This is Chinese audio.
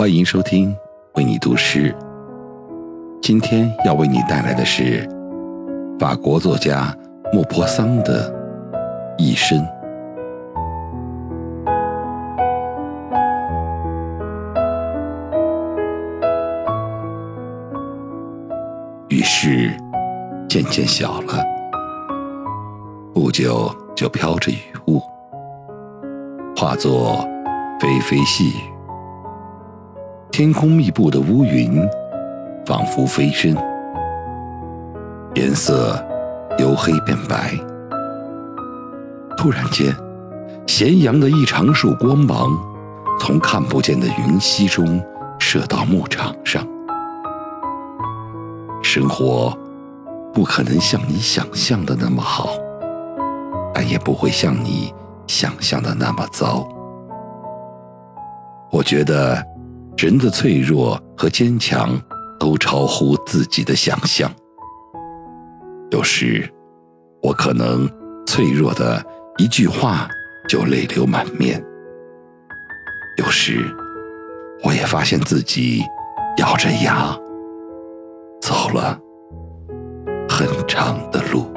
欢迎收听为你读诗。今天要为你带来的是法国作家莫泊桑的一生。雨势渐渐小了，不久就飘着雨雾，化作霏霏细雨。天空密布的乌云，仿佛飞身，颜色由黑变白。突然间，咸阳的一长束光芒，从看不见的云隙中射到牧场上。生活不可能像你想象的那么好，但也不会像你想象的那么糟。我觉得。人的脆弱和坚强都超乎自己的想象。有时，我可能脆弱的一句话就泪流满面；有时，我也发现自己咬着牙走了很长的路。